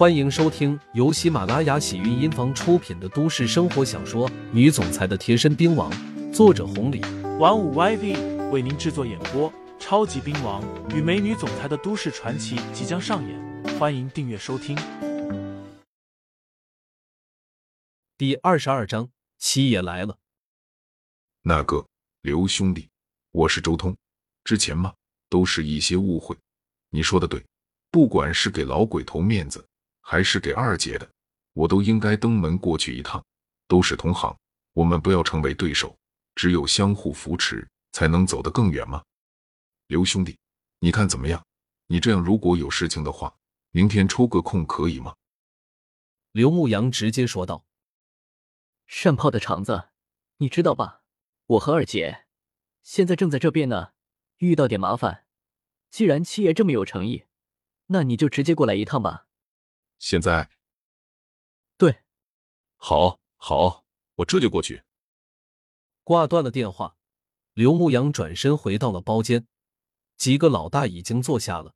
欢迎收听由喜马拉雅喜韵音房出品的都市生活小说《女总裁的贴身兵王》，作者红礼，玩五 YV 为您制作演播。超级兵王与美女总裁的都市传奇即将上演，欢迎订阅收听。第二十二章，七爷来了。那个刘兄弟，我是周通。之前嘛，都是一些误会。你说的对，不管是给老鬼头面子，还是给二姐的，我都应该登门过去一趟。都是同行，我们不要成为对手，只有相互扶持，才能走得更远吗。刘兄弟，你看怎么样？你这样如果有事情的话，明天抽个空可以吗？刘牧阳直接说道：“善炮的场子，你知道吧？我和二姐现在正在这边呢，遇到点麻烦。既然七爷这么有诚意，那你就直接过来一趟吧。”现在？对，好，好，我这就过去。挂断了电话，刘牧阳转身回到了包间。几个老大已经坐下了，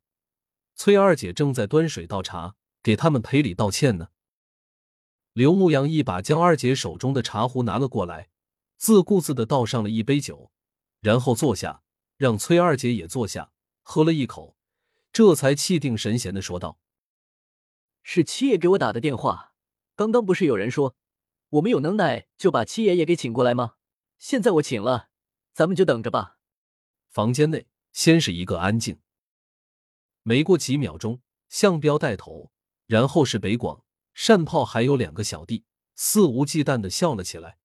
崔二姐正在端水倒茶，给他们赔礼道歉呢。刘牧阳一把将二姐手中的茶壶拿了过来，自顾自的倒上了一杯酒，然后坐下，让崔二姐也坐下，喝了一口，这才气定神闲的说道：“是七爷给我打的电话，刚刚不是有人说我们有能耐就把七爷也给请过来吗？现在我请了，咱们就等着吧。”房间内。先是一个安静，没过几秒钟，向彪带头，然后是北广、单炮，还有两个小弟，肆无忌惮的笑了起来，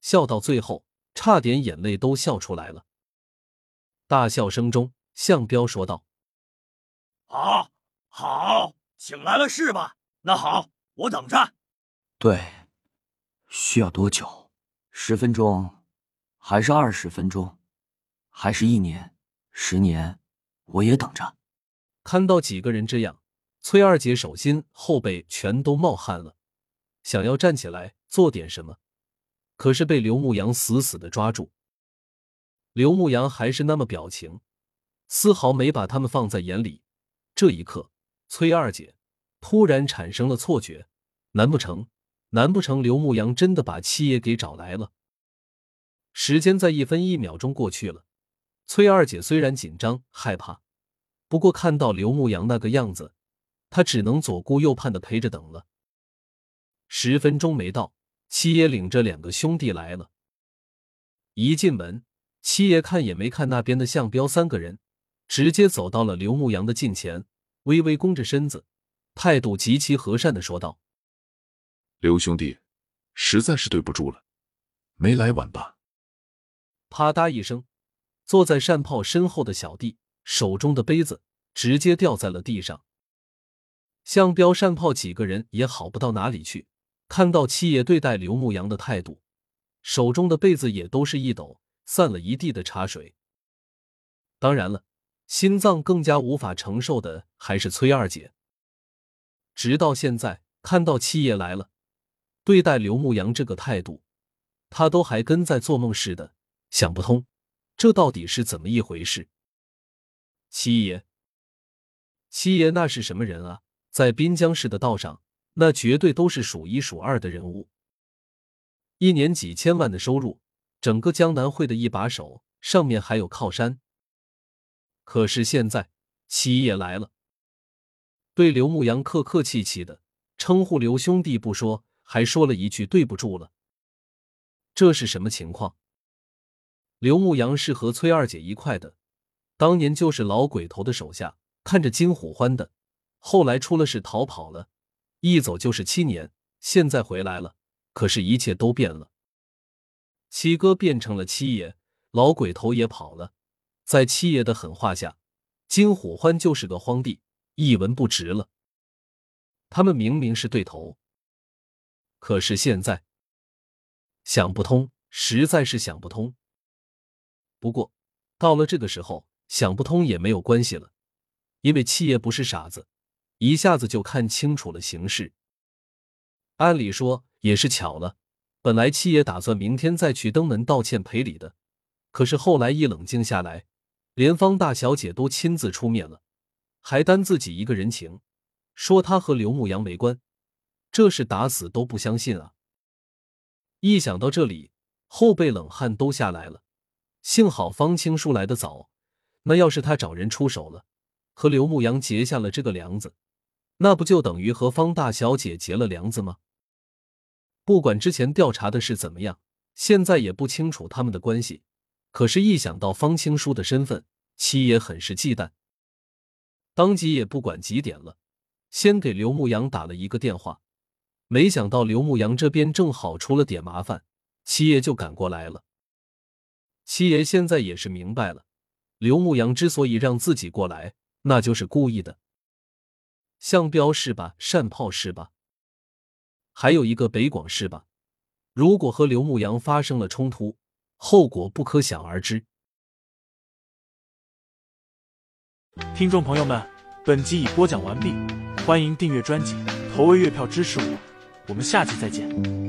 笑到最后，差点眼泪都笑出来了。大笑声中，向彪说道：“好，好，请来了是吧？那好，我等着。对，需要多久？十分钟，还是二十分钟，还是一年？”十年，我也等着。看到几个人这样，崔二姐手心后背全都冒汗了，想要站起来做点什么，可是被刘牧阳死死的抓住。刘牧阳还是那么表情，丝毫没把他们放在眼里。这一刻，崔二姐突然产生了错觉：难不成，难不成刘牧阳真的把七爷给找来了？时间在一分一秒钟过去了。崔二姐虽然紧张害怕，不过看到刘牧阳那个样子，她只能左顾右盼的陪着等了。十分钟没到，七爷领着两个兄弟来了。一进门，七爷看也没看那边的向彪三个人，直接走到了刘牧阳的近前，微微弓着身子，态度极其和善的说道：“刘兄弟，实在是对不住了，没来晚吧？”啪嗒一声。坐在单炮身后的小弟手中的杯子直接掉在了地上。向彪、单炮几个人也好不到哪里去，看到七爷对待刘牧阳的态度，手中的被子也都是一抖，散了一地的茶水。当然了，心脏更加无法承受的还是崔二姐。直到现在看到七爷来了，对待刘牧阳这个态度，他都还跟在做梦似的，想不通。这到底是怎么一回事？七爷，七爷那是什么人啊？在滨江市的道上，那绝对都是数一数二的人物，一年几千万的收入，整个江南会的一把手，上面还有靠山。可是现在七爷来了，对刘牧阳客客气气的称呼刘兄弟不说，还说了一句对不住了。这是什么情况？刘牧阳是和崔二姐一块的，当年就是老鬼头的手下，看着金虎欢的，后来出了事逃跑了，一走就是七年，现在回来了，可是，一切都变了。七哥变成了七爷，老鬼头也跑了，在七爷的狠话下，金虎欢就是个荒地，一文不值了。他们明明是对头，可是现在想不通，实在是想不通。不过，到了这个时候，想不通也没有关系了，因为七爷不是傻子，一下子就看清楚了形势。按理说也是巧了，本来七爷打算明天再去登门道歉赔礼的，可是后来一冷静下来，连方大小姐都亲自出面了，还担自己一个人情，说他和刘牧阳没关，这是打死都不相信啊！一想到这里，后背冷汗都下来了。幸好方青书来得早，那要是他找人出手了，和刘牧阳结下了这个梁子，那不就等于和方大小姐结了梁子吗？不管之前调查的是怎么样，现在也不清楚他们的关系。可是，一想到方青书的身份，七爷很是忌惮，当即也不管几点了，先给刘牧阳打了一个电话。没想到刘牧阳这边正好出了点麻烦，七爷就赶过来了。七爷现在也是明白了，刘牧阳之所以让自己过来，那就是故意的。向彪是吧？单炮是吧？还有一个北广是吧？如果和刘牧阳发生了冲突，后果不可想而知。听众朋友们，本集已播讲完毕，欢迎订阅专辑，投喂月票支持我，我们下期再见。